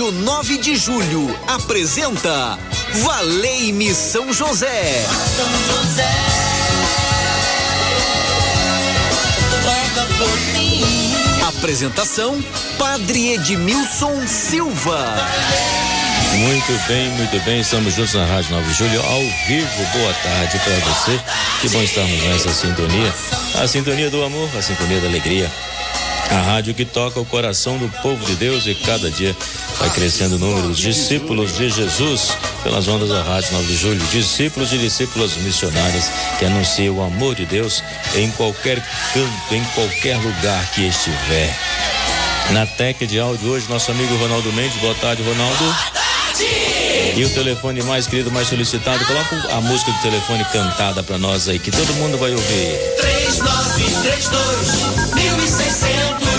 Rádio 9 de Julho apresenta Valei-me São José. São José. Apresentação Padre Edmilson Silva. Muito bem, muito bem. Estamos juntos na Rádio 9 de Julho, ao vivo. Boa tarde para você. Que bom estarmos nessa sintonia. A sintonia do amor, a sintonia da alegria. A rádio que toca o coração do povo de Deus e cada dia vai crescendo o número dos discípulos de Jesus pelas ondas da Rádio 9 de Julho. Discípulos e discípulas missionárias que anunciam o amor de Deus em qualquer canto, em qualquer lugar que estiver. Na tech de áudio hoje, nosso amigo Ronaldo Mendes. Boa tarde, Ronaldo. E o telefone mais querido, mais solicitado, coloca a música do telefone cantada para nós aí, que todo mundo vai ouvir. 3932 1600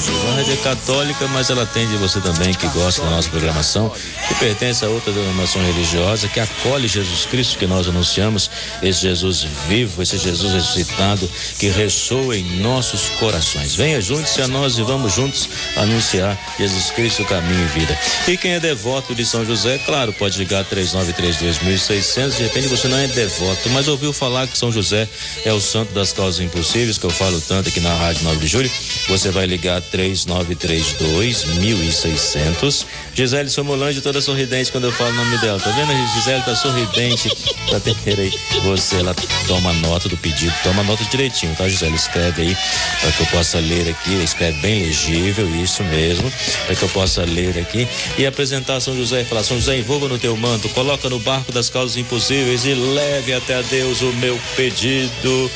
Isso, a rádio é católica, mas ela atende você também que gosta da nossa programação, que pertence a outra denominação religiosa, que acolhe Jesus Cristo que nós anunciamos, esse Jesus vivo, esse Jesus ressuscitado, que ressoa em nossos corações. Venha juntos a nós e vamos juntos anunciar Jesus Cristo, caminho e vida. E quem é devoto de São José, claro, pode ligar 3932.600. De repente você não é devoto, mas ouviu falar que São José é o santo das causas impossíveis, que eu falo tanto aqui na Rádio 9 de Julho. Você vai ligar 3932 1600. Gisele Somolange toda sorridente quando eu falo o nome dela. Tá vendo? Gisele tá sorridente. Tá ter aí. Você, ela toma nota do pedido, toma nota direitinho, tá, Gisele? Escreve aí para que eu possa ler aqui. Escreve bem legível, isso mesmo. Para que eu possa ler aqui e apresentar São José e falar: São José, envolva no teu manto, coloca no barco das causas impossíveis e leve até a Deus o meu pedido,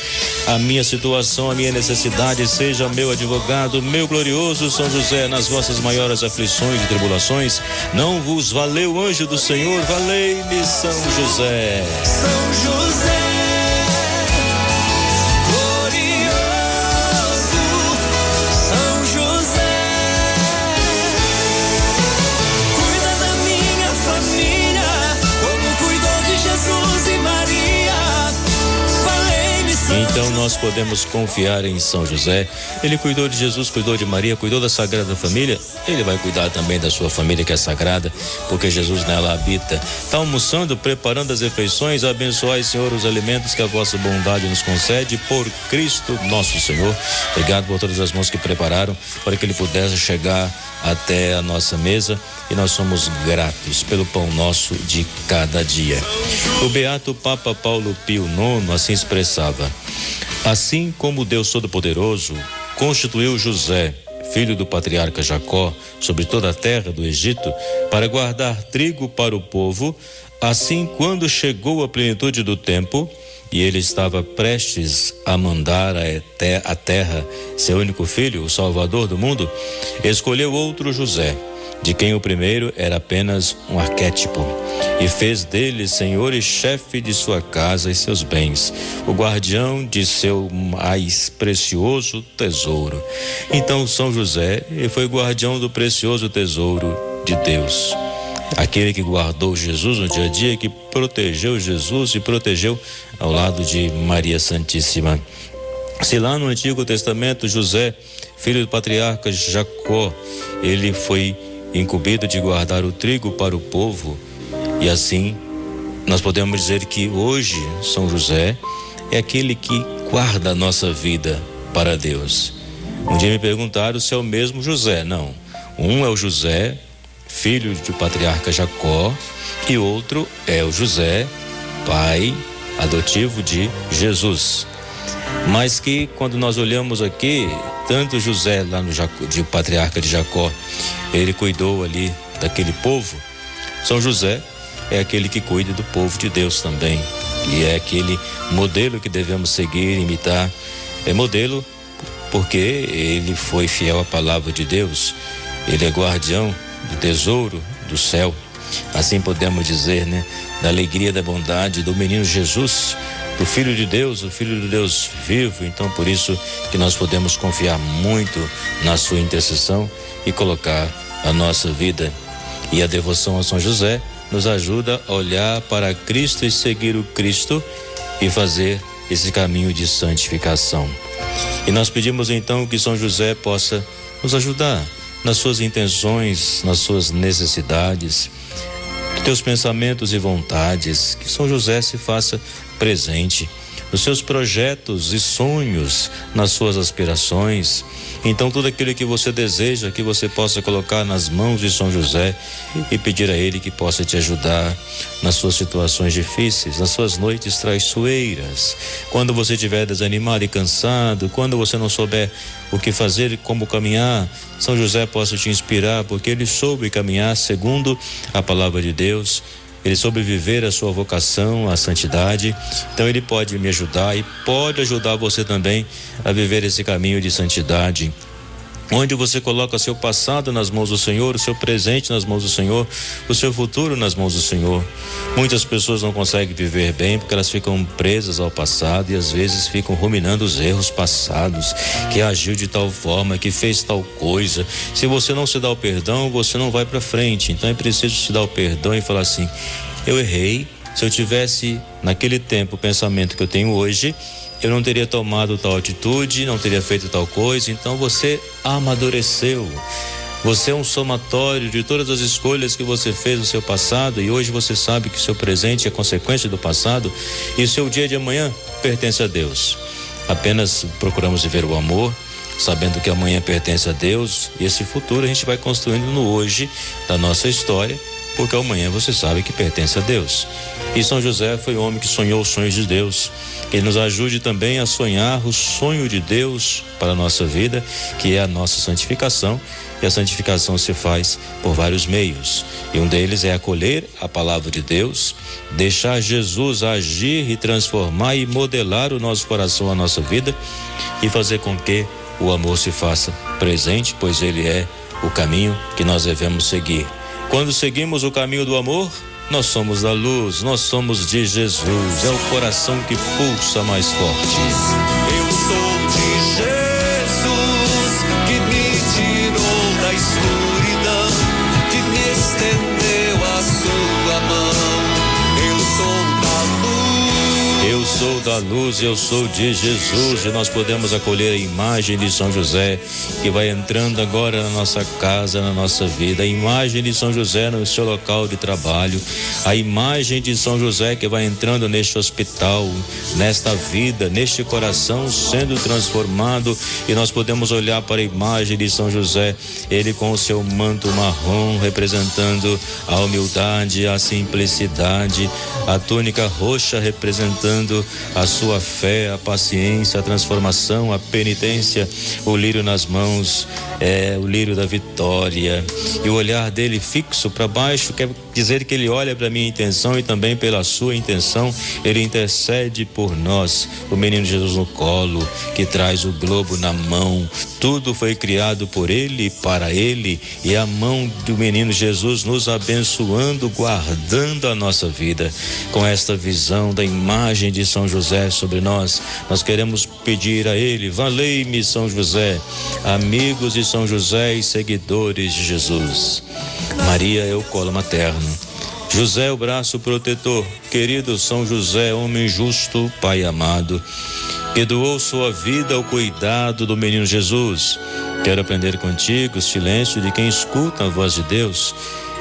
a minha situação, a minha necessidade. Seja meu advogado, meu glorioso São José, nas vossas maiores aflições e tribulações, não vos valeu anjo do Senhor, valei-me São José. São José. Então nós podemos confiar em São José. Ele cuidou de Jesus, cuidou de Maria, cuidou da Sagrada Família. Ele vai cuidar também da sua família que é sagrada, porque Jesus nela habita. Está almoçando, preparando as refeições. Abençoai, Senhor, os alimentos que a vossa bondade nos concede por Cristo nosso Senhor. Obrigado por todas as mãos que prepararam para que ele pudesse chegar até a nossa mesa e nós somos gratos pelo pão nosso de cada dia. O beato Papa Paulo Pio IX assim expressava: Assim como Deus Todo-Poderoso constituiu José, filho do patriarca Jacó, sobre toda a terra do Egito, para guardar trigo para o povo, assim quando chegou a plenitude do tempo, e ele estava prestes a mandar a terra seu único filho, o Salvador do mundo, escolheu outro José de quem o primeiro era apenas um arquétipo, e fez dele senhor e chefe de sua casa e seus bens, o guardião de seu mais precioso tesouro. Então São José foi guardião do precioso tesouro de Deus. Aquele que guardou Jesus no dia a dia, que protegeu Jesus e protegeu ao lado de Maria Santíssima. Se lá no Antigo Testamento José, filho do patriarca Jacó, ele foi incumbido de guardar o trigo para o povo, e assim nós podemos dizer que hoje São José é aquele que guarda a nossa vida para Deus. Um dia me perguntaram se é o mesmo José. Não. Um é o José, filho do patriarca Jacó, e outro é o José, pai adotivo de Jesus. Mas que quando nós olhamos aqui, tanto José lá no Jacó, de patriarca de Jacó, ele cuidou ali daquele povo. São José é aquele que cuida do povo de Deus também. E é aquele modelo que devemos seguir, imitar. É modelo porque ele foi fiel à palavra de Deus. Ele é guardião do tesouro do céu. Assim podemos dizer, né? Da alegria, da bondade do menino Jesus, do Filho de Deus, o Filho de Deus vivo. Então, por isso que nós podemos confiar muito na sua intercessão e colocar a nossa vida. E a devoção a São José nos ajuda a olhar para Cristo e seguir o Cristo e fazer esse caminho de santificação. E nós pedimos então que São José possa nos ajudar nas suas intenções, nas suas necessidades, teus pensamentos e vontades, que São José se faça presente nos seus projetos e sonhos, nas suas aspirações. Então, tudo aquilo que você deseja, que você possa colocar nas mãos de São José e pedir a Ele que possa te ajudar nas suas situações difíceis, nas suas noites traiçoeiras, quando você estiver desanimado e cansado, quando você não souber o que fazer e como caminhar, São José possa te inspirar, porque ele soube caminhar segundo a palavra de Deus ele sobreviver à sua vocação, à santidade. Então ele pode me ajudar e pode ajudar você também a viver esse caminho de santidade onde você coloca seu passado nas mãos do Senhor, o seu presente nas mãos do Senhor, o seu futuro nas mãos do Senhor. Muitas pessoas não conseguem viver bem porque elas ficam presas ao passado e às vezes ficam ruminando os erros passados, que agiu de tal forma, que fez tal coisa. Se você não se dá o perdão, você não vai para frente. Então é preciso se dar o perdão e falar assim: eu errei. Se eu tivesse naquele tempo o pensamento que eu tenho hoje, eu não teria tomado tal atitude, não teria feito tal coisa. Então você amadureceu. Você é um somatório de todas as escolhas que você fez no seu passado e hoje você sabe que seu presente é consequência do passado e o seu dia de amanhã pertence a Deus. Apenas procuramos viver o amor, sabendo que amanhã pertence a Deus e esse futuro a gente vai construindo no hoje da nossa história porque amanhã você sabe que pertence a Deus. E São José foi o homem que sonhou os sonhos de Deus. Ele nos ajude também a sonhar o sonho de Deus para a nossa vida, que é a nossa santificação. E a santificação se faz por vários meios. E um deles é acolher a palavra de Deus, deixar Jesus agir e transformar e modelar o nosso coração, a nossa vida e fazer com que o amor se faça presente, pois ele é o caminho que nós devemos seguir. Quando seguimos o caminho do amor, nós somos da luz, nós somos de Jesus. É o coração que pulsa mais forte. Sou da luz, eu sou de Jesus e nós podemos acolher a imagem de São José que vai entrando agora na nossa casa, na nossa vida, a imagem de São José no seu local de trabalho, a imagem de São José que vai entrando neste hospital, nesta vida, neste coração sendo transformado. E nós podemos olhar para a imagem de São José, ele com o seu manto marrom representando a humildade, a simplicidade, a túnica roxa representando a sua fé, a paciência, a transformação, a penitência, o lírio nas mãos, é o lírio da vitória. E o olhar dele fixo para baixo quer dizer que ele olha para minha intenção e também pela sua intenção, ele intercede por nós. O menino Jesus no colo, que traz o globo na mão. Tudo foi criado por ele para ele, e a mão do menino Jesus nos abençoando, guardando a nossa vida. Com esta visão da imagem de São José sobre nós, nós queremos pedir a ele: valei-me, São José, amigos de São José e seguidores de Jesus. Maria é o colo materno. José, o braço protetor, querido São José, homem justo, Pai amado, que doou sua vida ao cuidado do menino Jesus. Quero aprender contigo o silêncio de quem escuta a voz de Deus.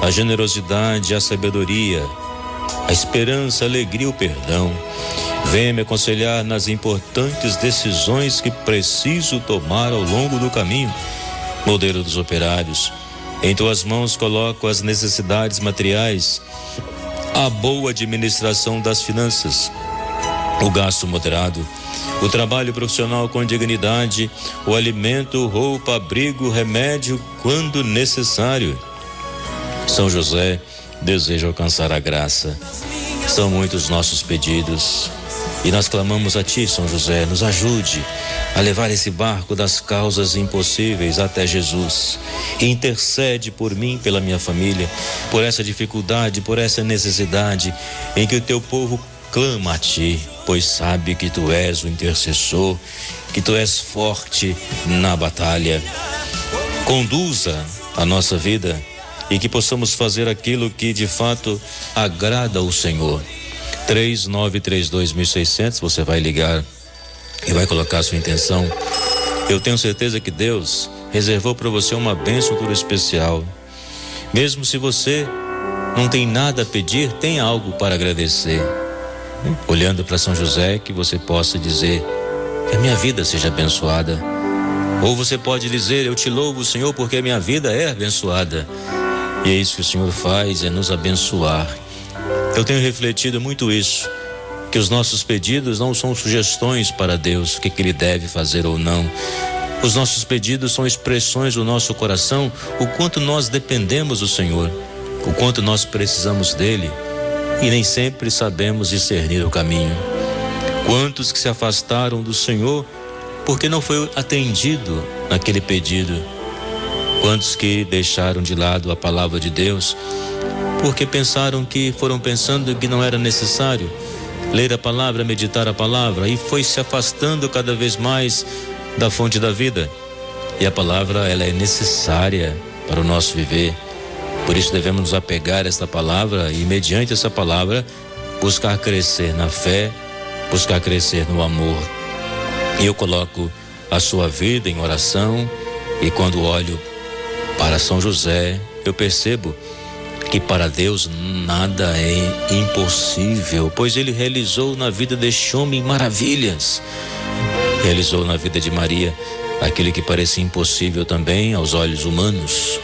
a generosidade, a sabedoria, a esperança, a alegria o perdão. Venha me aconselhar nas importantes decisões que preciso tomar ao longo do caminho modelo dos operários. Em tuas mãos coloco as necessidades materiais, a boa administração das finanças, o gasto moderado, o trabalho profissional com dignidade, o alimento, roupa, abrigo, remédio quando necessário. São José deseja alcançar a graça. São muitos nossos pedidos E nós clamamos a Ti, São José, nos ajude a levar esse barco das causas impossíveis até Jesus. E intercede por mim, pela minha família, por essa dificuldade, por essa necessidade em que o Teu povo clama a Ti, pois sabe que Tu és o intercessor, que Tu és forte na batalha. Conduza a nossa vida e que possamos fazer aquilo que de fato agrada ao Senhor. 3932.600, você vai ligar e vai colocar sua intenção. Eu tenho certeza que Deus reservou para você uma bênção tudo especial. Mesmo se você não tem nada a pedir, tem algo para agradecer. Olhando para São José, que você possa dizer: Que a minha vida seja abençoada. Ou você pode dizer: Eu te louvo, Senhor, porque a minha vida é abençoada. E é isso que o Senhor faz, é nos abençoar. Eu tenho refletido muito isso, que os nossos pedidos não são sugestões para Deus, o que, que Ele deve fazer ou não. Os nossos pedidos são expressões do nosso coração, o quanto nós dependemos do Senhor, o quanto nós precisamos dele e nem sempre sabemos discernir o caminho. Quantos que se afastaram do Senhor porque não foi atendido naquele pedido Quantos que deixaram de lado a palavra de Deus porque pensaram que foram pensando que não era necessário ler a palavra, meditar a palavra e foi se afastando cada vez mais da fonte da vida. E a palavra ela é necessária para o nosso viver. Por isso devemos nos apegar a esta palavra e mediante essa palavra buscar crescer na fé, buscar crescer no amor. E eu coloco a sua vida em oração e quando olho para São José, eu percebo que para Deus nada é impossível, pois ele realizou na vida deste homem maravilhas. Realizou na vida de Maria aquilo que parecia impossível também aos olhos humanos.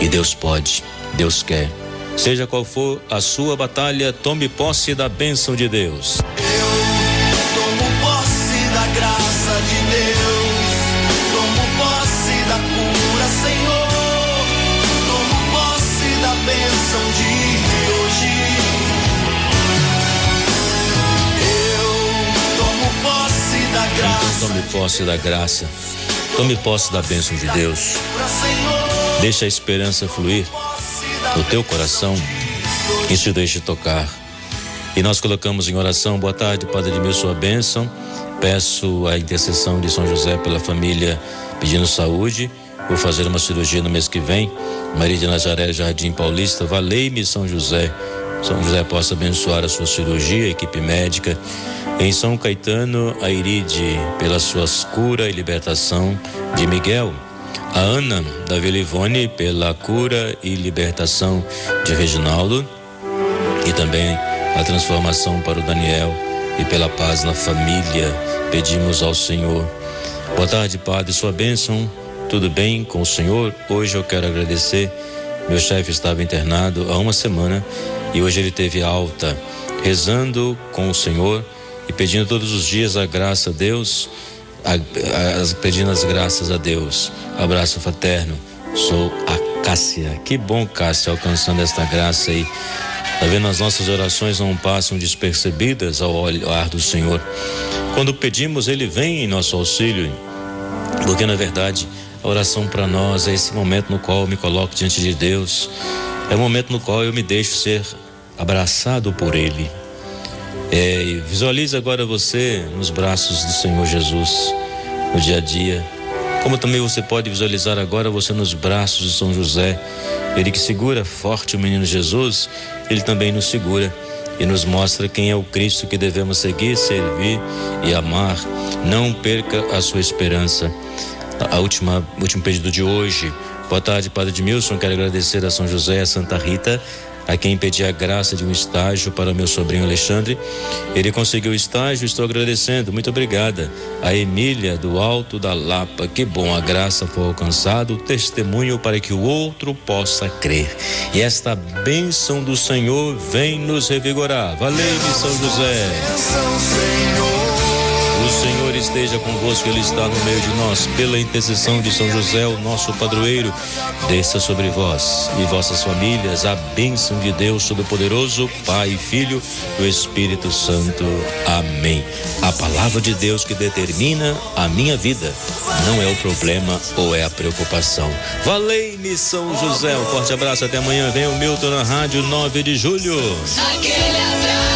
E Deus pode, Deus quer. Seja qual for a sua batalha, tome posse da bênção de Deus. Tome posse da graça, tome posse da bênção de Deus. Deixa a esperança fluir no teu coração e se deixe tocar. E nós colocamos em oração, boa tarde, Padre de sua bênção. Peço a intercessão de São José pela família pedindo saúde. Vou fazer uma cirurgia no mês que vem. Maria de Nazaré, Jardim Paulista, valei-me São José. São José possa abençoar a sua cirurgia, a equipe médica. Em São Caetano, a Iride, pelas suas cura e libertação de Miguel. A Ana da Vila Ivone, pela cura e libertação de Reginaldo e também a transformação para o Daniel e pela paz na família. Pedimos ao Senhor. Boa tarde, Padre, sua bênção. Tudo bem com o Senhor? Hoje eu quero agradecer. Meu chefe estava internado há uma semana e hoje ele teve alta, rezando com o Senhor e pedindo todos os dias a graça a Deus, a- a- pedindo as graças a Deus. Abraço fraterno. Sou a Cássia. Que bom, Cássia, alcançando esta graça aí. Tá vendo? As nossas orações não passam despercebidas ao olhar do Senhor. Quando pedimos, Ele vem em nosso auxílio, porque na verdade a oração para nós é esse momento no qual eu me coloco diante de Deus, é o momento no qual eu me deixo ser abraçado por Ele. É, visualize agora você nos braços do Senhor Jesus no dia a dia. Como também você pode visualizar agora você nos braços de São José, ele que segura forte o menino Jesus, ele também nos segura e nos mostra quem é o Cristo que devemos seguir, servir e amar. Não perca a sua esperança. A última, último pedido de hoje. Boa tarde, Padre Edmilson. Quero agradecer a São José a Santa Rita, a quem pedi a graça de um estágio para meu sobrinho Alexandre. Ele conseguiu o estágio, estou agradecendo. Muito obrigada. A Emília, do Alto da Lapa. Que bom, a graça foi alcançada, o testemunho para que o outro possa crer. E esta bênção do Senhor vem nos revigorar. Valeu, São José. bênção, Senhor. Esteja convosco, Ele está no meio de nós. Pela intercessão de São José, o nosso padroeiro, desça sobre vós e vossas famílias a bênção de Deus Todo-Poderoso, Pai, Filho e o Espírito Santo. Amém. A palavra de Deus que determina a minha vida não é o problema ou é a preocupação. Valei-me, São José. Um forte abraço, até amanhã. Vem o Milton na Rádio 9 de Julho. Aquele abraço